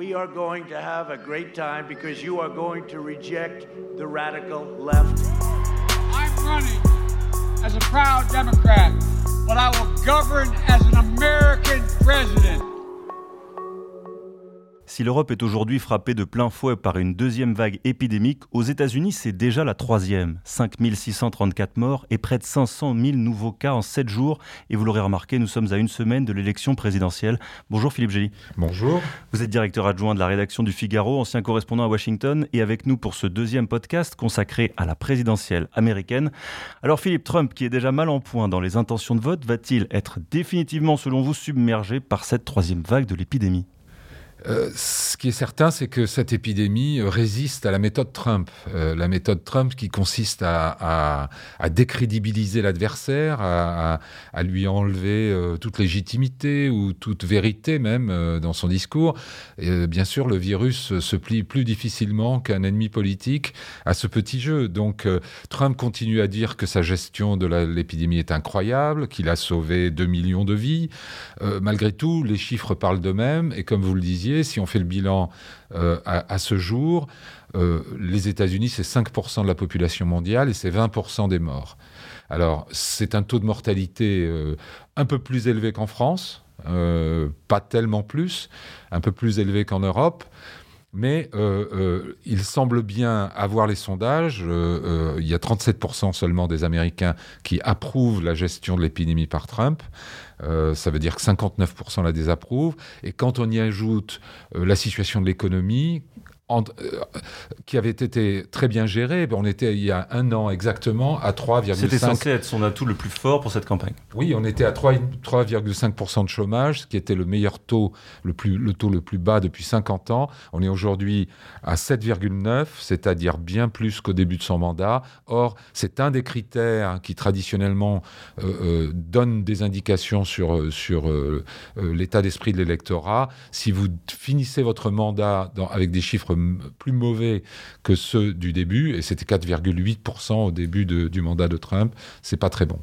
We are going to have a great time because you are going to reject the radical left. I'm running as a proud Democrat, but I will govern as an American president. Si l'Europe est aujourd'hui frappée de plein fouet par une deuxième vague épidémique, aux États-Unis, c'est déjà la troisième. 5634 morts et près de 500 000 nouveaux cas en 7 jours. Et vous l'aurez remarqué, nous sommes à une semaine de l'élection présidentielle. Bonjour Philippe Gély. Bonjour. Vous êtes directeur adjoint de la rédaction du Figaro, ancien correspondant à Washington, et avec nous pour ce deuxième podcast consacré à la présidentielle américaine. Alors Philippe Trump, qui est déjà mal en point dans les intentions de vote, va-t-il être définitivement, selon vous, submergé par cette troisième vague de l'épidémie? Euh, ce qui est certain, c'est que cette épidémie euh, résiste à la méthode Trump. Euh, la méthode Trump qui consiste à, décrédibiliser l'adversaire, à, lui enlever toute légitimité ou toute vérité même dans son discours. Bien sûr, le virus se plie plus difficilement qu'un ennemi politique à ce petit jeu. Donc Trump continue à dire que sa gestion de l'épidémie est incroyable, qu'il a sauvé 2 millions de vies. malgré tout, les chiffres parlent d'eux-mêmes et comme vous le disiez, si on fait le bilan euh, à, ce jour, euh, les États-Unis, c'est 5% de la population mondiale et c'est 20% des morts. Alors, c'est un taux de mortalité euh, un peu plus élevé qu'en France, pas tellement plus, un peu plus élevé qu'en Europe. Mais il semble bien avoir les sondages. il y a 37% seulement des Américains qui approuvent la gestion de l'épidémie par Trump. Euh, ça veut dire que 59% la désapprouvent. Et quand on y ajoute euh, la situation de l'économie, euh, qui avait été très bien géré. Ben, on était il y a un an exactement à 3,5. C'était censé être son atout le plus fort pour cette campagne. Oui, on était à 3,5% de chômage, ce qui était le meilleur taux, le, plus, le taux le plus bas depuis 50 ans. On est aujourd'hui à 7,9, c'est-à-dire bien plus qu'au début de son mandat. Or, c'est un des critères qui traditionnellement euh, euh, donne des indications sur, sur l'état d'esprit de l'électorat. Si vous finissez votre mandat dans, avec des chiffres plus mauvais que ceux du début, et c'était 4,8% au début du mandat de Trump. C'est pas très bon.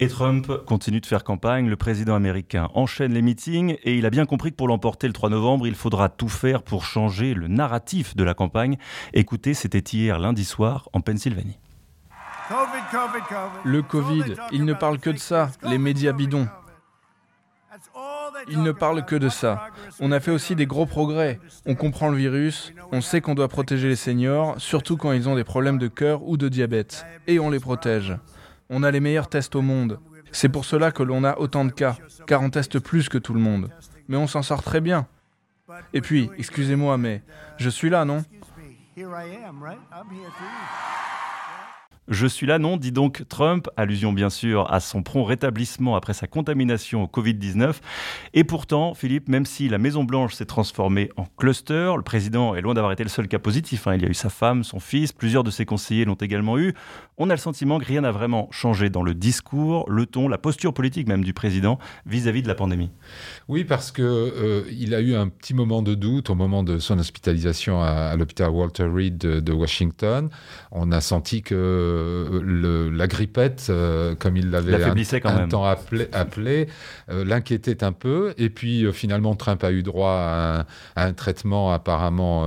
Et Trump continue de faire campagne. Le président américain enchaîne les meetings et il a bien compris que pour l'emporter le 3 novembre, il faudra tout faire pour changer le narratif de la campagne. Écoutez, c'était hier lundi soir en Pennsylvanie. Le Covid, il ne parle que de ça, les médias bidons. Il ne parle que de ça. On a fait aussi des gros progrès. On comprend le virus, on sait qu'on doit protéger les seniors, surtout quand ils ont des problèmes de cœur ou de diabète. Et on les protège. On a les meilleurs tests au monde. C'est pour cela que l'on a autant de cas, car on teste plus que tout le monde. Mais on s'en sort très bien. Et puis, excusez-moi, mais je suis là, non? Je suis là, non, dit donc Trump, allusion bien sûr à son prompt rétablissement après sa contamination au Covid-19. Et pourtant, Philippe, même si la Maison-Blanche s'est transformée en cluster, le président est loin d'avoir été le seul cas positif. Hein. Il y a eu sa femme, son fils, plusieurs de ses conseillers l'ont également eu. On a le sentiment que rien n'a vraiment changé dans le discours, le ton, la posture politique même du président vis-à-vis de la pandémie. Oui, parce que euh, il a eu un petit moment de doute au moment de son hospitalisation à, l'hôpital Walter Reed de Washington. On a senti que le, la grippette, euh, comme il l'avait un, temps appelé, appelé euh, l'inquiétait un peu. Et puis euh, finalement, Trump a eu droit à un, traitement apparemment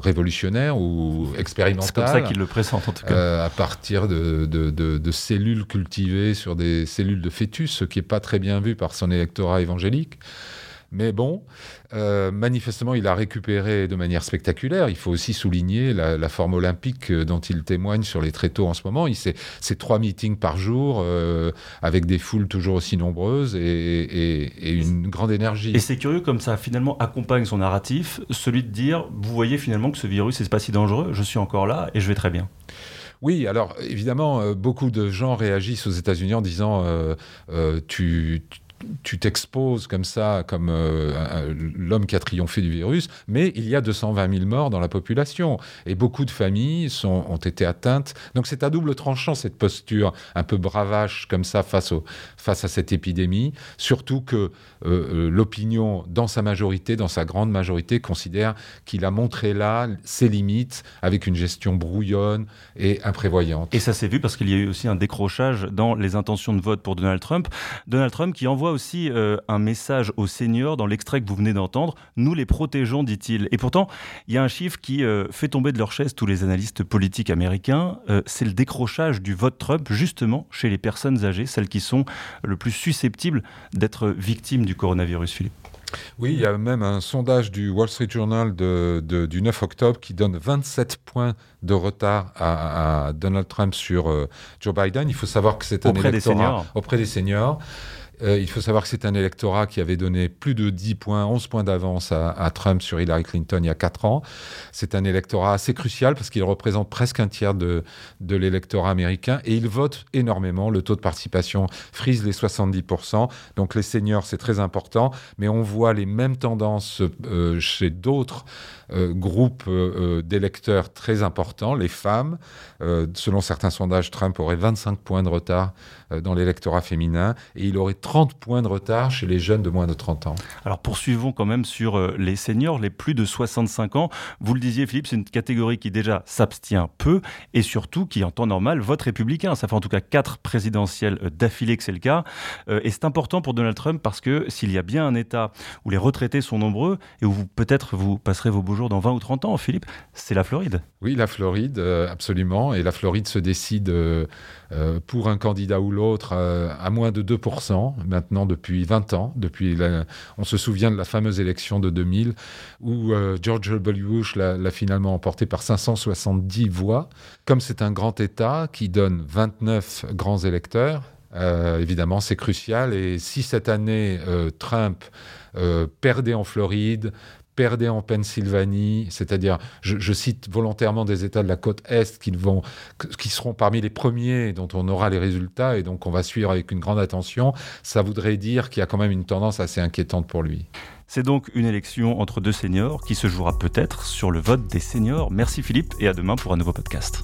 révolutionnaire ou expérimental. C'est comme ça qu'il le présente en tout cas. à partir de, de, de, cellules cultivées sur des cellules de fœtus, ce qui n'est pas très bien vu par son électorat évangélique. Mais bon, euh, manifestement, il a récupéré de manière spectaculaire. Il faut aussi souligner la, forme olympique euh, dont il témoigne sur les tréteaux en ce moment. Il c'est trois meetings par jour euh, avec des foules toujours aussi nombreuses et, une grande énergie. Et c'est curieux comme ça finalement accompagne son narratif, celui de dire vous voyez finalement que ce virus n'est pas si dangereux, je suis encore là et je vais très bien. Oui, alors évidemment, beaucoup de gens réagissent aux États-Unis en disant tu, tu t'exposes comme ça, comme euh, l'homme qui a triomphé du virus, mais il y a 220 000 morts dans la population et beaucoup de familles sont, ont été atteintes. Donc c'est à double tranchant cette posture un peu bravache comme ça face, au, face à cette épidémie, surtout que euh, euh, l'opinion, dans sa majorité, dans sa grande majorité, considère qu'il a montré là ses limites avec une gestion brouillonne et imprévoyante. Et ça s'est vu parce qu'il y a eu aussi un décrochage dans les intentions de vote pour Donald Trump. Donald Trump qui envoie aussi euh, un message aux seniors dans l'extrait que vous venez d'entendre. Nous les protégeons, dit-il. Et pourtant, il y a un chiffre qui euh, fait tomber de leur chaise tous les analystes politiques américains. Euh, c'est le décrochage du vote Trump, justement, chez les personnes âgées, celles qui sont le plus susceptibles d'être victimes du coronavirus, Philippe. Oui, il y a même un sondage du Wall Street Journal du 9 octobre qui donne 27 points de retard à, Donald Trump sur euh, Joe Biden. Il faut savoir que c'est un auprès électorat auprès des seniors. Euh, il faut savoir que c'est un électorat qui avait donné plus de 10 points, 11 points d'avance à, Trump sur Hillary Clinton il y a 4 ans. C'est un électorat assez crucial parce qu'il représente presque un tiers de, de l'électorat américain et il vote énormément. Le taux de participation frise les 70%. Donc les seniors, c'est très important. Mais on voit les mêmes tendances euh, chez d'autres euh, groupes d'électeurs très importants, les femmes. selon certains sondages, Trump aurait 25 points de retard dans l'électorat féminin et il aurait 30 points de retard chez les jeunes de moins de 30 ans. Alors poursuivons quand même sur euh, les seniors, les plus de 65 ans. Vous le disiez Philippe, c'est une catégorie qui déjà s'abstient peu et surtout qui en temps normal vote républicain. Ça fait en tout cas quatre présidentielles euh, d'affilée que c'est le cas. Euh, et c'est important pour Donald Trump parce que s'il y a bien un État où les retraités sont nombreux et où peut-être vous passerez vos beaux jours dans 20 ou 30 ans, Philippe, c'est la Floride. Oui, la Floride, absolument. Et la Floride se décide pour un candidat ou l'autre à moins de 2% maintenant depuis 20 ans. Depuis on se souvient de la fameuse élection de 2000 où euh, George W. Bush l'a finalement emporté par 570 voix. Comme c'est un grand État qui donne 29 grands électeurs, euh, évidemment, c'est crucial. Et si cette année, euh, Trump perdait en Floride, perdait en Pennsylvanie, c'est-à-dire, je, cite volontairement des États de la côte Est qui, vont, qui seront parmi les premiers dont on aura les résultats et donc on va suivre avec une grande attention, ça voudrait dire qu'il y a quand même une tendance assez inquiétante pour lui. C'est donc une élection entre deux seniors qui se jouera peut-être sur le vote des seniors. Merci Philippe et à demain pour un nouveau podcast.